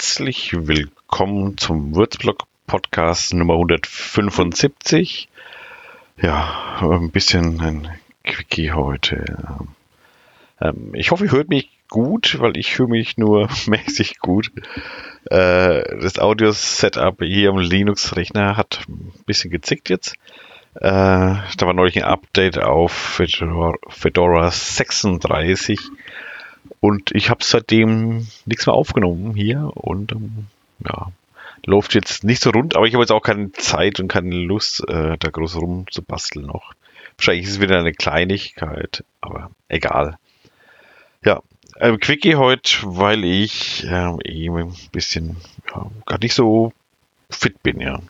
Herzlich willkommen zum Würzblock Podcast Nummer 175. Ja, ein bisschen ein Quickie heute. Ähm, ich hoffe, ihr hört mich gut, weil ich höre mich nur mäßig gut. Äh, das Audio-Setup hier am Linux-Rechner hat ein bisschen gezickt jetzt. Äh, da war neulich ein Update auf Fedora 36 und ich habe seitdem nichts mehr aufgenommen hier und ähm, ja, läuft jetzt nicht so rund, aber ich habe jetzt auch keine Zeit und keine Lust, äh, da groß rumzubasteln noch. Wahrscheinlich ist es wieder eine Kleinigkeit, aber egal. Ja, ähm, Quickie heute, weil ich ähm, eben ein bisschen ja, gar nicht so fit bin, ja.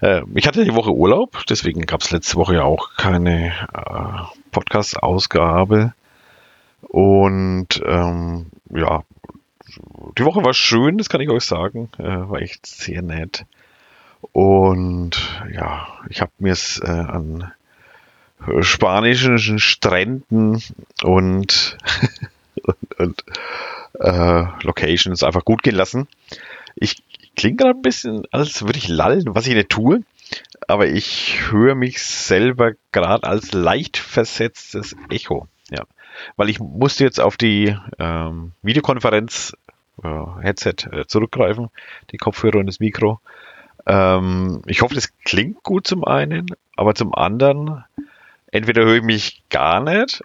Äh, ich hatte die Woche Urlaub, deswegen gab es letzte Woche ja auch keine äh, Podcast-Ausgabe. Und ähm, ja, die Woche war schön, das kann ich euch sagen. Äh, war echt sehr nett. Und ja, ich habe mir es äh, an spanischen Stränden und, und, äh, Locations einfach gut gehen lassen. Ich klinge gerade ein bisschen, als würde ich lallen, was ich nicht tue. Aber ich höre mich selber gerade als leicht versetztes Echo. Weil ich musste jetzt auf die ähm, Videokonferenz äh, Headset äh, zurückgreifen, die Kopfhörer und das Mikro. Ähm, ich hoffe, das klingt gut zum einen, aber zum anderen, entweder höre ich mich gar nicht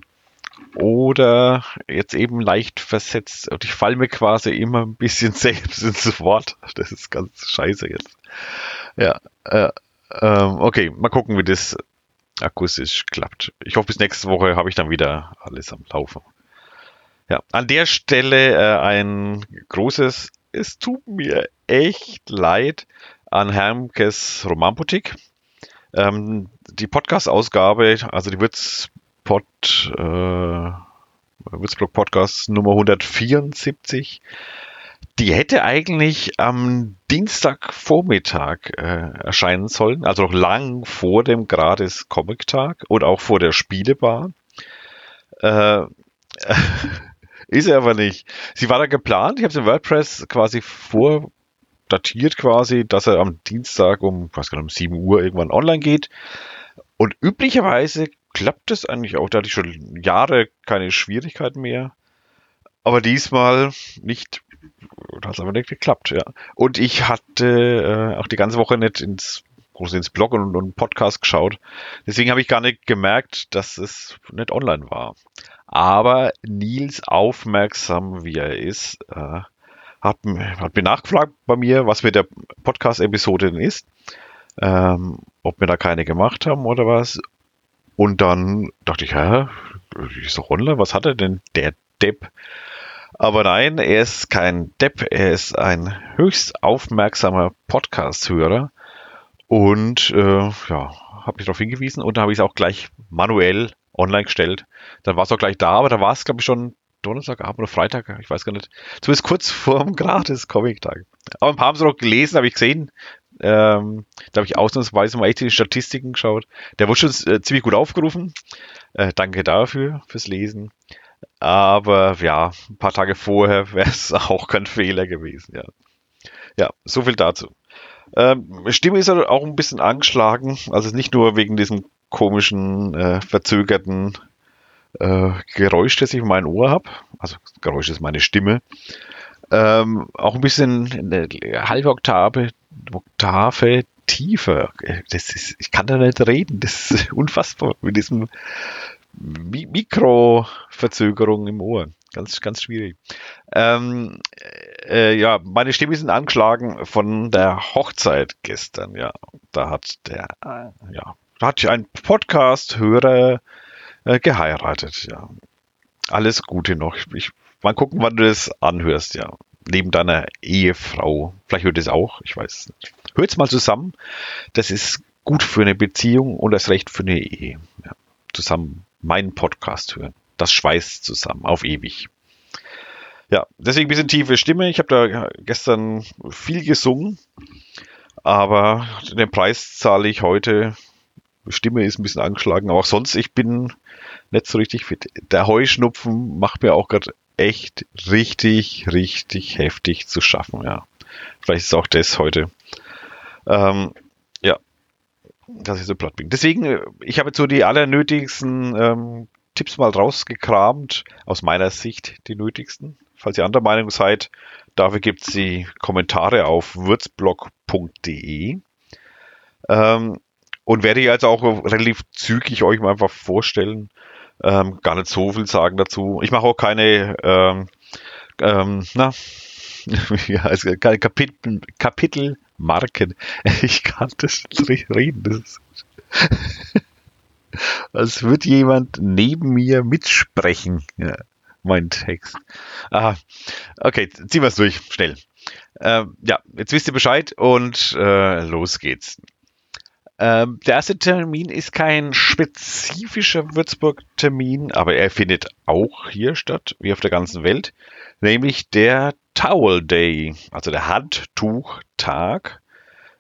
oder jetzt eben leicht versetzt. Und ich falle mir quasi immer ein bisschen selbst ins Wort. Das ist ganz scheiße jetzt. Ja, äh, ähm, okay, mal gucken, wie das akustisch klappt. Ich hoffe, bis nächste Woche habe ich dann wieder alles am Laufen. Ja, an der Stelle äh, ein großes, es tut mir echt leid an Hermkes Romanboutique. Ähm, die Podcast-Ausgabe, also die Würzpod, äh, Würzblog Podcast Nummer 174, die hätte eigentlich am Dienstagvormittag äh, erscheinen sollen, also noch lang vor dem Gratis Comic Tag und auch vor der Spielebar. Äh, ist er aber nicht. Sie war da geplant, ich habe es in WordPress quasi vordatiert quasi, dass er am Dienstag um, was genau, um 7 Uhr irgendwann online geht. Und üblicherweise klappt es eigentlich auch, da hatte ich schon Jahre keine Schwierigkeiten mehr. Aber diesmal nicht hat es aber nicht geklappt, ja. Und ich hatte äh, auch die ganze Woche nicht ins groß ins Blog und, und Podcast geschaut. Deswegen habe ich gar nicht gemerkt, dass es nicht online war. Aber Nils, aufmerksam wie er ist, äh, hat, hat mir nachgefragt bei mir, was mit der Podcast-Episode denn ist. Ähm, ob wir da keine gemacht haben oder was. Und dann dachte ich, hä, ist doch online, was hat er denn der Depp? Aber nein, er ist kein Depp, er ist ein höchst aufmerksamer Podcast-Hörer. Und äh, ja, habe mich darauf hingewiesen und da habe ich es auch gleich manuell online gestellt. Dann war es auch gleich da, aber da war es, glaube ich, schon Donnerstagabend oder Freitag, ich weiß gar nicht. Zumindest kurz vor dem Gratis-Comic-Tag. Aber ein paar haben es noch gelesen, habe ich gesehen. Ähm, da habe ich ausnahmsweise mal echt in die Statistiken geschaut. Der wurde schon äh, ziemlich gut aufgerufen. Äh, danke dafür, fürs Lesen. Aber ja, ein paar Tage vorher wäre es auch kein Fehler gewesen. Ja, ja so viel dazu. Ähm, Stimme ist auch ein bisschen angeschlagen. Also nicht nur wegen diesem komischen, äh, verzögerten äh, Geräusch, das ich in meinem Ohr habe. Also Geräusch ist meine Stimme. Ähm, auch ein bisschen eine halbe Oktave, Oktave tiefer. Das ist, ich kann da nicht reden. Das ist unfassbar mit diesem Mikroverzögerung im Ohr. Ganz, ganz schwierig. Ähm, äh, ja, meine Stimme ist angeschlagen von der Hochzeit gestern. Ja, da hat der, ja, da hat ein Podcast-Hörer äh, geheiratet. Ja, alles Gute noch. Ich, mal gucken, wann du das anhörst. Ja, neben deiner Ehefrau. Vielleicht hört es auch. Ich weiß es nicht. Hört's mal zusammen. Das ist gut für eine Beziehung und das Recht für eine Ehe. Ja, zusammen meinen Podcast hören. Das schweißt zusammen, auf ewig. Ja, deswegen ein bisschen tiefe Stimme. Ich habe da gestern viel gesungen, aber den Preis zahle ich heute. Stimme ist ein bisschen angeschlagen, aber auch sonst, ich bin nicht so richtig fit. Der Heuschnupfen macht mir auch gerade echt richtig, richtig heftig zu schaffen, ja. Vielleicht ist auch das heute. Ähm, dass ich so platt bin. Deswegen, äh, ich habe jetzt so die allernötigsten ähm, Tipps mal rausgekramt, aus meiner Sicht die nötigsten. Falls ihr anderer Meinung seid, dafür gibt es die Kommentare auf würzblog.de. Ähm, und werde ich also auch relativ zügig euch mal einfach vorstellen. Ähm, gar nicht so viel sagen dazu. Ich mache auch keine, ähm, ähm, na, also keine Kapitel, Kapitelmarken. Ich kann das nicht reden. Das ist als würde jemand neben mir mitsprechen. Ja, mein Text. Aha. Okay, ziehen wir es durch, schnell. Äh, ja, jetzt wisst ihr Bescheid und äh, los geht's. Ähm, der erste Termin ist kein spezifischer Würzburg-Termin, aber er findet auch hier statt, wie auf der ganzen Welt, nämlich der Towel Day, also der Handtuchtag.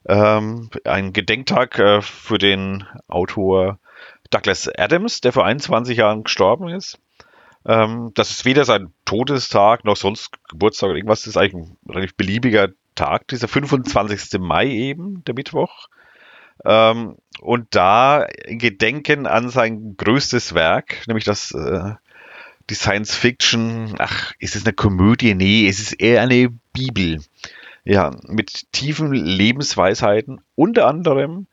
Ähm, ein Gedenktag äh, für den Autor Douglas Adams, der vor 21 Jahren gestorben ist. Ähm, das ist weder sein Todestag noch sonst Geburtstag oder irgendwas. Das ist eigentlich ein relativ beliebiger Tag, dieser 25. Mai eben, der Mittwoch. Ähm, und da Gedenken an sein größtes Werk, nämlich das äh, die Science Fiction, ach, ist es eine Komödie? Nee, es ist eher eine Bibel. Ja, mit tiefen Lebensweisheiten, unter anderem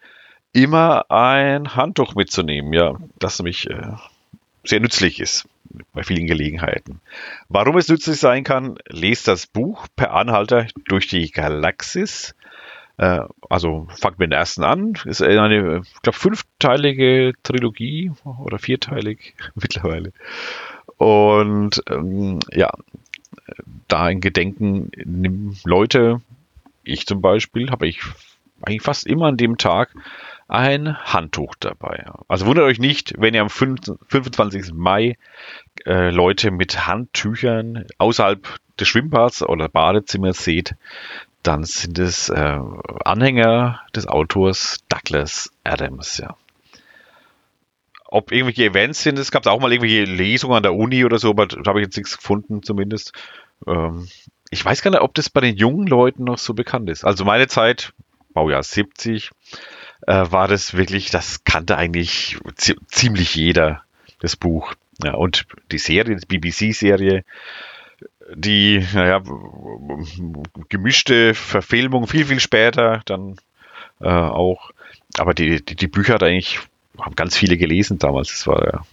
immer ein Handtuch mitzunehmen, ja, das nämlich äh, sehr nützlich ist bei vielen Gelegenheiten. Warum es nützlich sein kann, lest das Buch Per Anhalter durch die Galaxis. Äh, also fangt mit dem ersten an. Ist eine, ich glaube, fünfteilige Trilogie oder vierteilig mittlerweile. Und ähm, ja, da in Gedenken nimm Leute, ich zum Beispiel, habe ich eigentlich fast immer an dem Tag ein Handtuch dabei. Also wundert euch nicht, wenn ihr am 25. Mai äh, Leute mit Handtüchern außerhalb des Schwimmbads oder Badezimmers seht, dann sind es äh, Anhänger des Autors Douglas Adams, ja. Ob irgendwelche Events sind, es gab auch mal irgendwelche Lesungen an der Uni oder so, aber da habe ich jetzt nichts gefunden zumindest. Ähm, ich weiß gar nicht, ob das bei den jungen Leuten noch so bekannt ist. Also meine Zeit, Baujahr 70, äh, war das wirklich, das kannte eigentlich ziemlich jeder, das Buch. Ja, und die Serie, die BBC-Serie, die, naja, gemischte Verfilmung viel, viel später dann äh, auch. Aber die, die, die Bücher hat eigentlich, haben ganz viele gelesen damals. Das war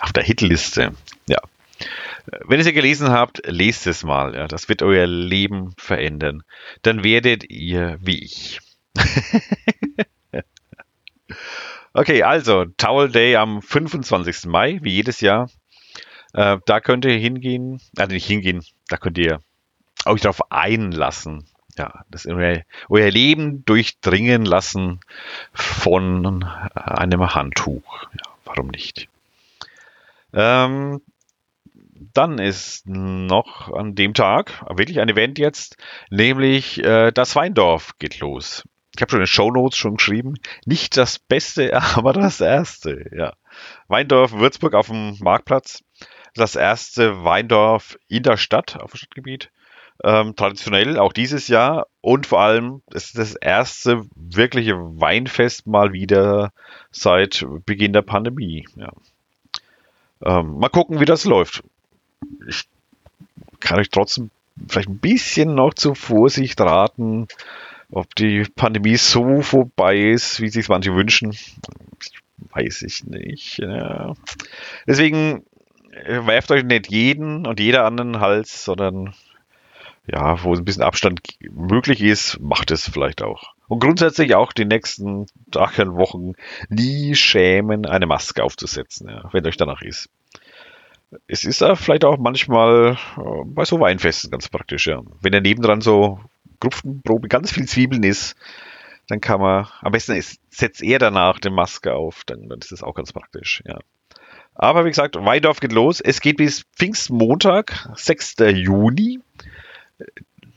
auf der Hitliste. Ja. Wenn ihr sie gelesen habt, lest es mal. Ja. Das wird euer Leben verändern. Dann werdet ihr wie ich. okay, also Towel Day am 25. Mai, wie jedes Jahr. Äh, da könnt ihr hingehen, also nicht hingehen, da könnt ihr euch darauf einlassen. Ja, das euer, euer Leben durchdringen lassen von einem Handtuch. Ja, warum nicht? Ähm, dann ist noch an dem Tag wirklich ein Event jetzt, nämlich äh, das Weindorf geht los ich habe schon in Show Notes schon geschrieben, nicht das Beste, aber das Erste. Ja. Weindorf Würzburg auf dem Marktplatz. Das erste Weindorf in der Stadt, auf dem Stadtgebiet. Ähm, traditionell auch dieses Jahr und vor allem ist das erste wirkliche Weinfest mal wieder seit Beginn der Pandemie. Ja. Ähm, mal gucken, wie das läuft. Ich kann euch trotzdem vielleicht ein bisschen noch zur Vorsicht raten. Ob die Pandemie so vorbei ist, wie sich manche wünschen, weiß ich nicht. Ja. Deswegen werft euch nicht jeden und jeder an den Hals, sondern ja, wo ein bisschen Abstand möglich ist, macht es vielleicht auch. Und grundsätzlich auch die nächsten Tage und Wochen nie schämen, eine Maske aufzusetzen, ja, wenn euch danach ist. Es ist ja vielleicht auch manchmal äh, bei so Weinfesten ganz praktisch, ja. Wenn ihr nebendran so Grupfenprobe ganz viel Zwiebeln ist, dann kann man, am besten ist, setzt er danach die Maske auf, dann, dann ist das auch ganz praktisch, ja. Aber wie gesagt, Weindorf geht los. Es geht bis Pfingstmontag, 6. Juni.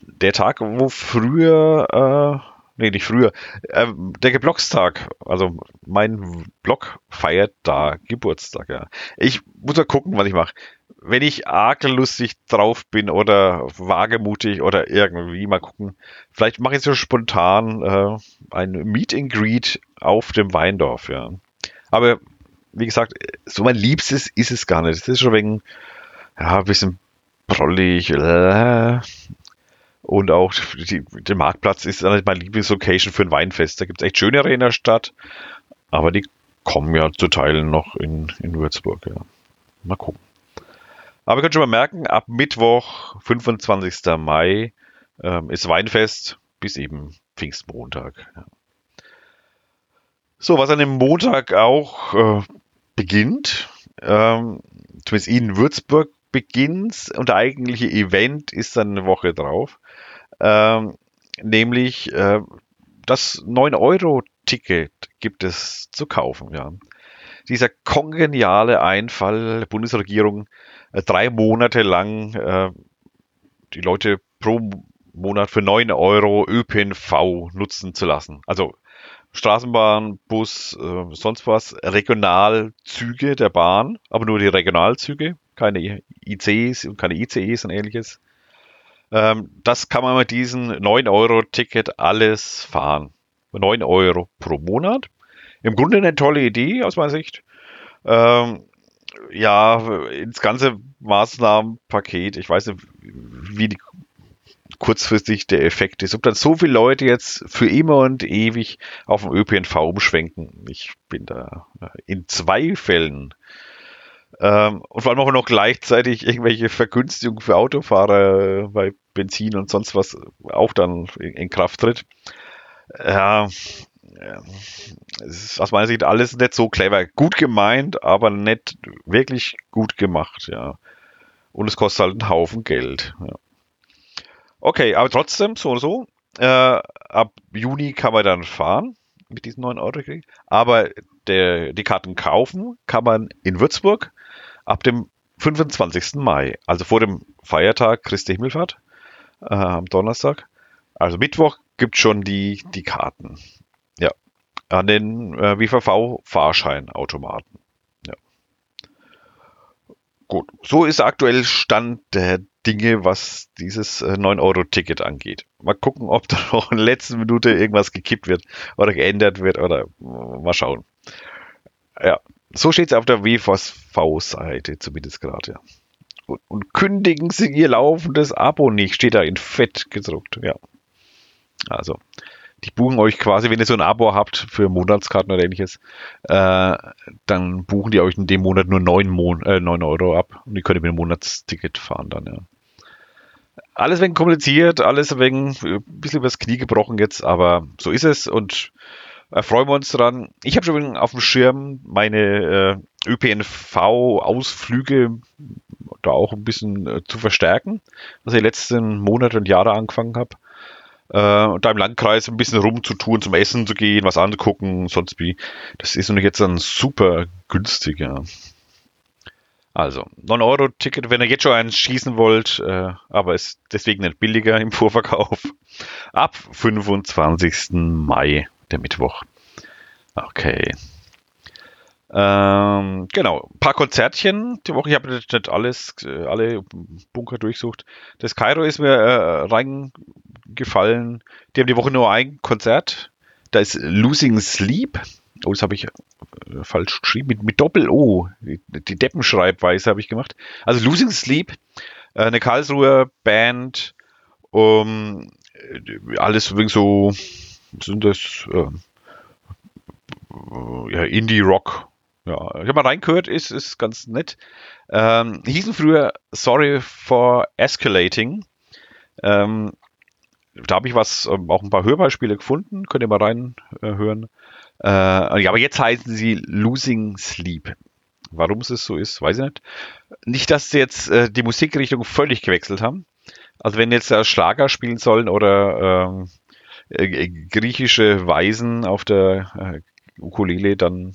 Der Tag, wo früher, äh, nee, nicht früher, äh, der Geblogstag, also mein Blog feiert da Geburtstag, ja. Ich muss mal gucken, was ich mache. wenn ich arg lustig drauf bin oder wagemutig oder irgendwie mal gucken, vielleicht mache ich so spontan äh, ein Meet and Greet auf dem Weindorf, ja. Aber wie gesagt, so mein Liebstes ist es gar nicht. Es ist schon wegen, ja, ein bisschen prollig. Äh, und auch die, der Marktplatz ist nicht meine Lieblingslocation für ein Weinfest. Da gibt es echt schönere in der Stadt, aber die kommen ja zu Teilen noch in, in Würzburg. Ja. Mal gucken. Aber ihr könnt schon mal merken, ab Mittwoch, 25. Mai, ähm, ist Weinfest bis eben Pfingstmontag. Ja. So, was an dem Montag auch äh, beginnt, ähm, zumindest in Würzburg beginnt und der eigentliche Event ist dann eine Woche drauf, ähm, nämlich äh, das 9-Euro-Ticket gibt es zu kaufen. Ja. Dieser kongeniale Einfall der Bundesregierung, äh, drei Monate lang äh, die Leute pro Monat für 9 Euro ÖPNV nutzen zu lassen. Also Straßenbahn, Bus, äh, sonst was, Regionalzüge der Bahn, aber nur die Regionalzüge, keine ICs und keine ICEs und ähnliches. Ähm, das kann man mit diesem 9-Euro-Ticket alles fahren. 9 Euro pro Monat. Im Grunde eine tolle Idee aus meiner Sicht. Ähm, ja, ins ganze Maßnahmenpaket, ich weiß nicht, wie die kurzfristig der Effekt ist. Ob dann so viele Leute jetzt für immer und ewig auf den ÖPNV umschwenken, ich bin da in zwei Fällen ähm, und vor allem auch noch gleichzeitig irgendwelche Vergünstigungen für Autofahrer bei Benzin und sonst was auch dann in, in Kraft tritt. Ja, es ist aus meiner Sicht alles nicht so clever. Gut gemeint, aber nicht wirklich gut gemacht, ja. Und es kostet halt einen Haufen Geld. Ja. Okay, aber trotzdem, so oder so. Äh, ab Juni kann man dann fahren mit diesen 9 Euro. Aber der, die Karten kaufen kann man in Würzburg ab dem 25. Mai, also vor dem Feiertag Christi Himmelfahrt äh, am Donnerstag. Also Mittwoch gibt schon die, die Karten. Ja. An den äh, WVV-Fahrscheinautomaten. Ja. Gut. So ist aktuell Stand der Dinge, was dieses äh, 9-Euro-Ticket angeht. Mal gucken, ob da noch in der letzten Minute irgendwas gekippt wird oder geändert wird oder mal schauen. Ja, so steht es auf der WVV-Seite zumindest gerade, ja. Und, und, kündigen Sie Ihr laufendes Abo nicht, steht da in Fett gedruckt, ja. Also, die buchen euch quasi, wenn ihr so ein Abo habt für Monatskarten oder ähnliches, äh, dann buchen die euch in dem Monat nur 9, Mon äh, 9 Euro ab und die könnt ihr mit einem Monatsticket fahren dann, ja. Alles wegen kompliziert, alles wegen ein äh, bisschen übers Knie gebrochen jetzt, aber so ist es und äh, freuen wir uns dran. Ich habe schon auf dem Schirm meine äh, ÖPNV-Ausflüge da auch ein bisschen äh, zu verstärken, was ich letzten Monate und Jahre angefangen habe. Äh, und da im Landkreis ein bisschen rumzutun, zum Essen zu gehen, was anzugucken, sonst wie. Das ist nämlich jetzt dann super günstig, ja. Also, 9-Euro-Ticket, wenn ihr jetzt schon eins schießen wollt, äh, aber ist deswegen nicht billiger im Vorverkauf. Ab 25. Mai der Mittwoch. Okay. Ähm, genau, ein paar Konzertchen die Woche. Ich habe nicht alles, äh, alle Bunker durchsucht. Das Cairo ist mir äh, reingefallen. Die haben die Woche nur ein Konzert. Da ist Losing Sleep. Oh, das habe ich äh, falsch geschrieben. Mit, mit Doppel-O. Die, Deppenschreibweise habe ich gemacht. Also Losing Sleep, äh, eine Karlsruher Band. Um, alles übrigens so sind das äh, ja, Indie-Rock. Ja, ich habe mal reingehört, ist, ist ganz nett. Ähm, hießen früher Sorry for Escalating. Ähm, da habe ich was, ähm, auch ein paar Hörbeispiele gefunden, könnt ihr mal reinhören. Äh, ja, aber jetzt heißen sie Losing Sleep. Warum es so ist, weiß ich nicht. Nicht, dass sie jetzt äh, die Musikrichtung völlig gewechselt haben. Also wenn jetzt Schlager spielen sollen oder ähm, äh, griechische Weisen auf der äh, Ukulele, dann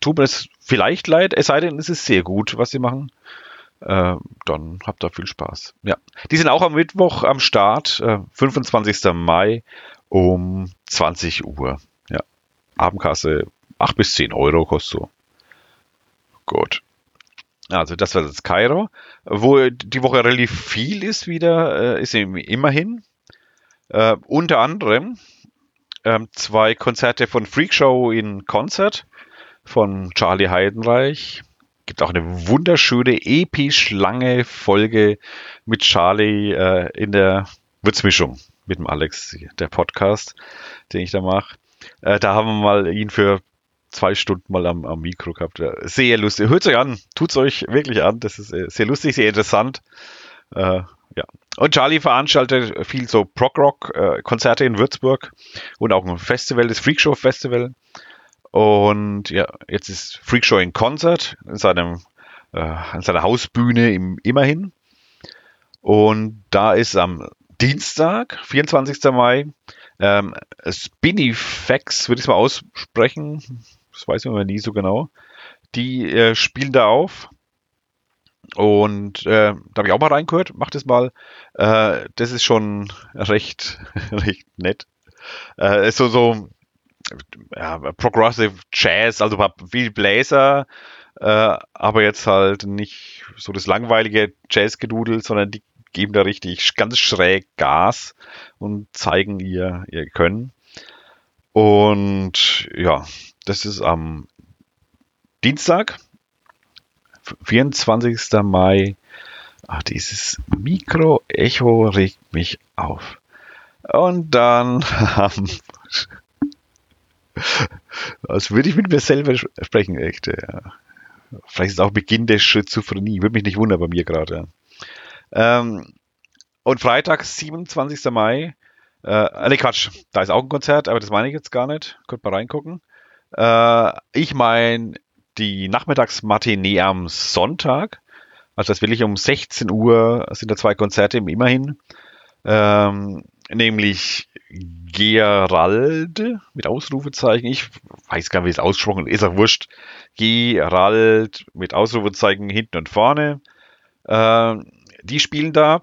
tut mir es vielleicht leid, es sei denn, es ist sehr gut, was sie machen. Äh, dann habt ihr viel Spaß. Ja, die sind auch am Mittwoch am Start, äh, 25. Mai um 20 Uhr. Abendkasse 8 bis 10 Euro kostet so. Gut. Also das war das Kairo. Wo die Woche relativ viel ist wieder, äh, ist immerhin. Äh, unter anderem ähm, zwei Konzerte von Freakshow in Konzert von Charlie Heidenreich. Gibt auch eine wunderschöne, episch lange Folge mit Charlie äh, in der Würzmischung mit dem Alex, der Podcast, den ich da mache. Äh, da haben wir mal ihn für zwei Stunden mal am, am Mikro gehabt. Sehr lustig. Hört euch an, tut es euch wirklich an. Das ist äh, sehr lustig, sehr interessant. Äh, ja. Und Charlie veranstaltet viel so Prog-Rock-Konzerte in Würzburg und auch ein Festival, das Freakshow Festival. Und ja, jetzt ist Freakshow in Konzert in seinem äh, an seiner Hausbühne im Immerhin. Und da ist am Dienstag, 24. Mai, ähm, Spinifax, würde ich es mal aussprechen, das weiß man nie so genau. Die äh, spielen da auf. Und äh, da habe ich auch mal reingehört, mach das mal. Äh, das ist schon recht, recht nett. Äh, ist so, so ja, Progressive Jazz, also viel Bläser, äh, aber jetzt halt nicht so das langweilige Jazzgedudel, sondern die geben da richtig ganz schräg Gas und zeigen ihr, ihr Können. Und ja, das ist am Dienstag, 24. Mai. Ach, dieses Mikro-Echo regt mich auf. Und dann als würde ich mit mir selber sprechen, echt. Ja. Vielleicht ist es auch Beginn der Schizophrenie. Würde mich nicht wundern bei mir gerade. Ähm, und Freitag, 27. Mai. Äh, ne, Quatsch. Da ist auch ein Konzert, aber das meine ich jetzt gar nicht. Könnt mal reingucken. Äh, ich meine die Nachmittagsmatinee am Sonntag. Also das will ich um 16 Uhr sind da zwei Konzerte im Immerhin. Ähm, nämlich Gerald mit Ausrufezeichen. Ich weiß gar nicht, wie es ausgesprochen ist. Ist auch wurscht. Gerald mit Ausrufezeichen hinten und vorne. Ähm, die spielen da.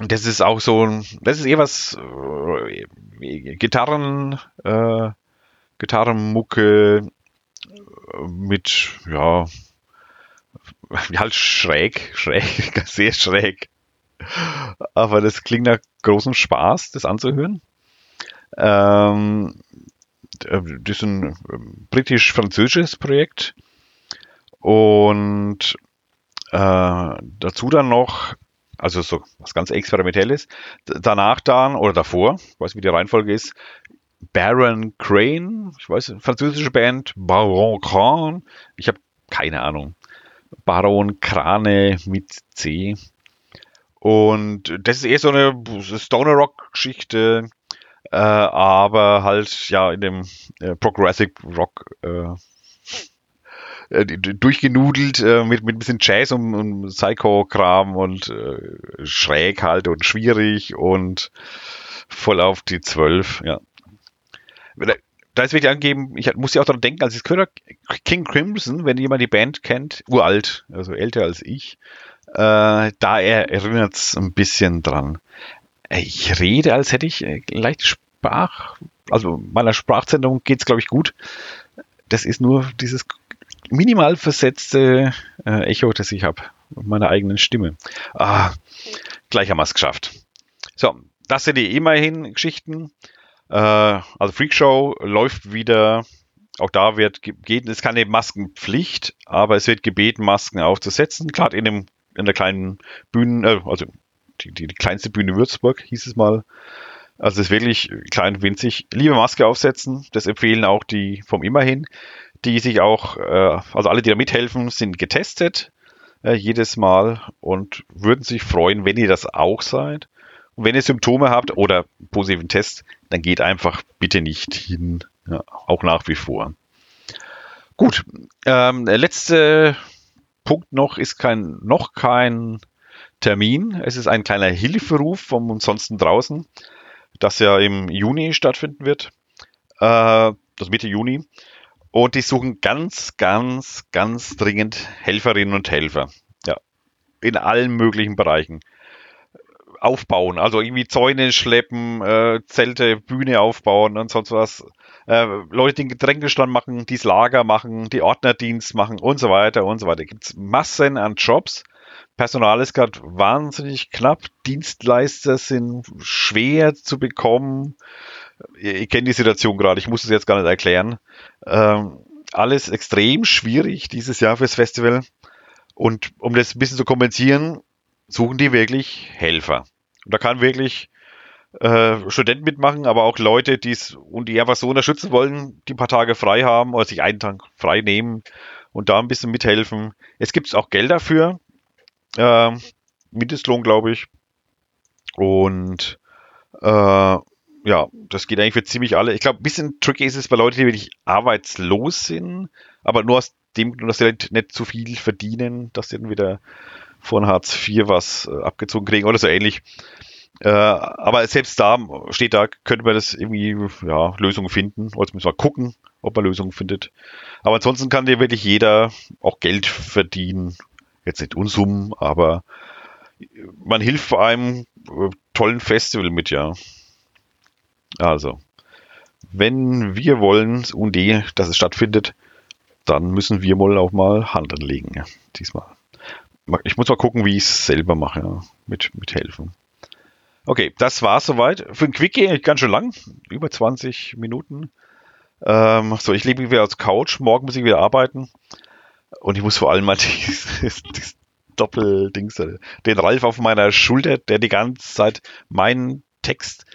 Das ist auch so, das ist eher was äh, Gitarren, äh, Gitarrenmucke mit, ja, halt schräg, schräg, sehr schräg. Aber das klingt nach großem Spaß, das anzuhören. Ähm, das ist ein britisch-französisches Projekt. Und äh, dazu dann noch, also so was ganz Experimentelles, danach dann oder davor, ich weiß wie die Reihenfolge ist, Baron Crane, ich weiß, französische Band, Baron Crane, ich habe keine Ahnung. Baron Krane mit C. Und das ist eher so eine Stoner Rock Geschichte, äh, aber halt ja in dem äh, Progressive Rock äh, äh durchgenudelt äh, mit, mit ein bisschen Jazz und, und Psycho-Kram und äh, schräg halt und schwierig und voll auf die Zwölf, ja da ist wirklich angegeben, ich muss ja auch daran denken, als ich habe, King Crimson, wenn jemand die Band kennt, uralt, also älter als ich, äh, da erinnert es ein bisschen dran. Ich rede, als hätte ich äh, leicht Sprach, also meiner Sprachzentrum geht es, glaube ich, gut. Das ist nur dieses minimal versetzte äh, Echo, das ich habe, meiner eigenen Stimme. Ah, gleichermaßen geschafft. So, das sind die immerhin Geschichten. Äh, also Freakshow läuft wieder. Auch da wird gebeten, es ist keine Maskenpflicht, aber es wird gebeten, Masken aufzusetzen. Gerade in, dem, in der kleinen Bühne, äh, also die, die, die kleinste Bühne Würzburg hieß es mal. Also es ist wirklich klein, winzig. Liebe Maske aufsetzen, das empfehlen auch die vom Immerhin, die sich auch, äh, also alle, die da mithelfen, sind getestet äh, jedes Mal und würden sich freuen, wenn ihr das auch seid. Und wenn ihr Symptome habt oder positiven Test, dann geht einfach bitte nicht hin. Ja, auch nach wie vor. Gut, ähm, der letzte Punkt noch ist kein, noch kein Termin. Es ist ein kleiner Hilferuf vom Ansonsten draußen, das ja im Juni stattfinden wird. Äh, das Mitte Juni. Und die suchen ganz, ganz, ganz dringend Helferinnen und Helfer. Ja, in allen möglichen Bereichen aufbauen. Also irgendwie Zäune schleppen, äh, Zelte, Bühne aufbauen und sonst was. Äh, Leute den Getränkestand machen, die das Lager machen, die Ordnerdienst machen und so weiter und so weiter. Gibt es Massen an Jobs. Personal ist gerade wahnsinnig knapp. Dienstleister sind schwer zu bekommen. Ihr, ihr kennt die Situation gerade, ich muss es jetzt gar nicht erklären. Ähm, alles extrem schwierig dieses Jahr fürs Festival. Und um das ein bisschen zu kompensieren, suchen die wirklich Helfer. Und da kann wirklich äh, Studenten mitmachen, aber auch Leute, die es und die einfach so unterstützen wollen, die ein paar Tage frei haben oder sich einen Tag frei nehmen und da ein bisschen mithelfen. Es gibt auch Geld dafür. Äh, Mindestlohn, glaube ich. Und äh, ja, das geht eigentlich für ziemlich alle. Ich glaube, ein bisschen tricky ist es bei Leuten, die wirklich arbeitslos sind, aber nur aus dem Grund, dass sie halt nicht zu viel verdienen, dass sie dann wieder von Hartz IV was äh, abgezogen kriegen oder so ähnlich. Äh, aber selbst da steht da, könnte man das irgendwie, ja, Lösungen finden. Oder zumindest mal gucken, ob man Lösungen findet. Aber ansonsten kann dir wirklich jeder auch Geld verdienen. Jetzt nicht Unsummen, aber man hilft vor einem äh, tollen Festival mit, ja. Also, wenn wir wollen und die, dass es stattfindet, dann müssen wir wohl auch mal Hand anlegen, ja, diesmal. Ich muss mal gucken, wie ich es selber mache, ja, mit, mit helfen. Okay, das war's soweit. Für ein Quickie ganz schön lang, über 20 Minuten. Ähm, so, ich lebe wieder als Couch, morgen muss ich wieder arbeiten. Und ich muss vor allem mal dieses, dieses Doppeldings, den Ralf auf meiner Schulter, der die ganze Zeit meinen Text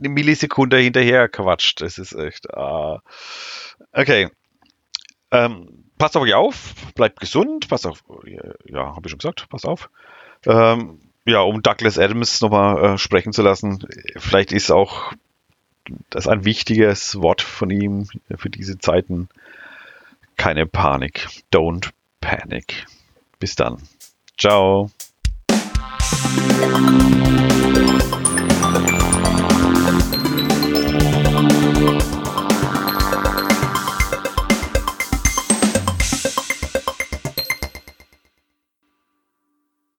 eine Millisekunde hinterher quatscht. Das ist echt. Ah. Okay. Ähm, passt auf euch auf, bleibt gesund, passt auf, ja, habe ich schon gesagt, passt auf. Ähm, ja, um Douglas Adams nochmal äh, sprechen zu lassen, vielleicht ist auch das ein wichtiges Wort von ihm für diese Zeiten. Keine Panik. Don't panic. Bis dann. Ciao.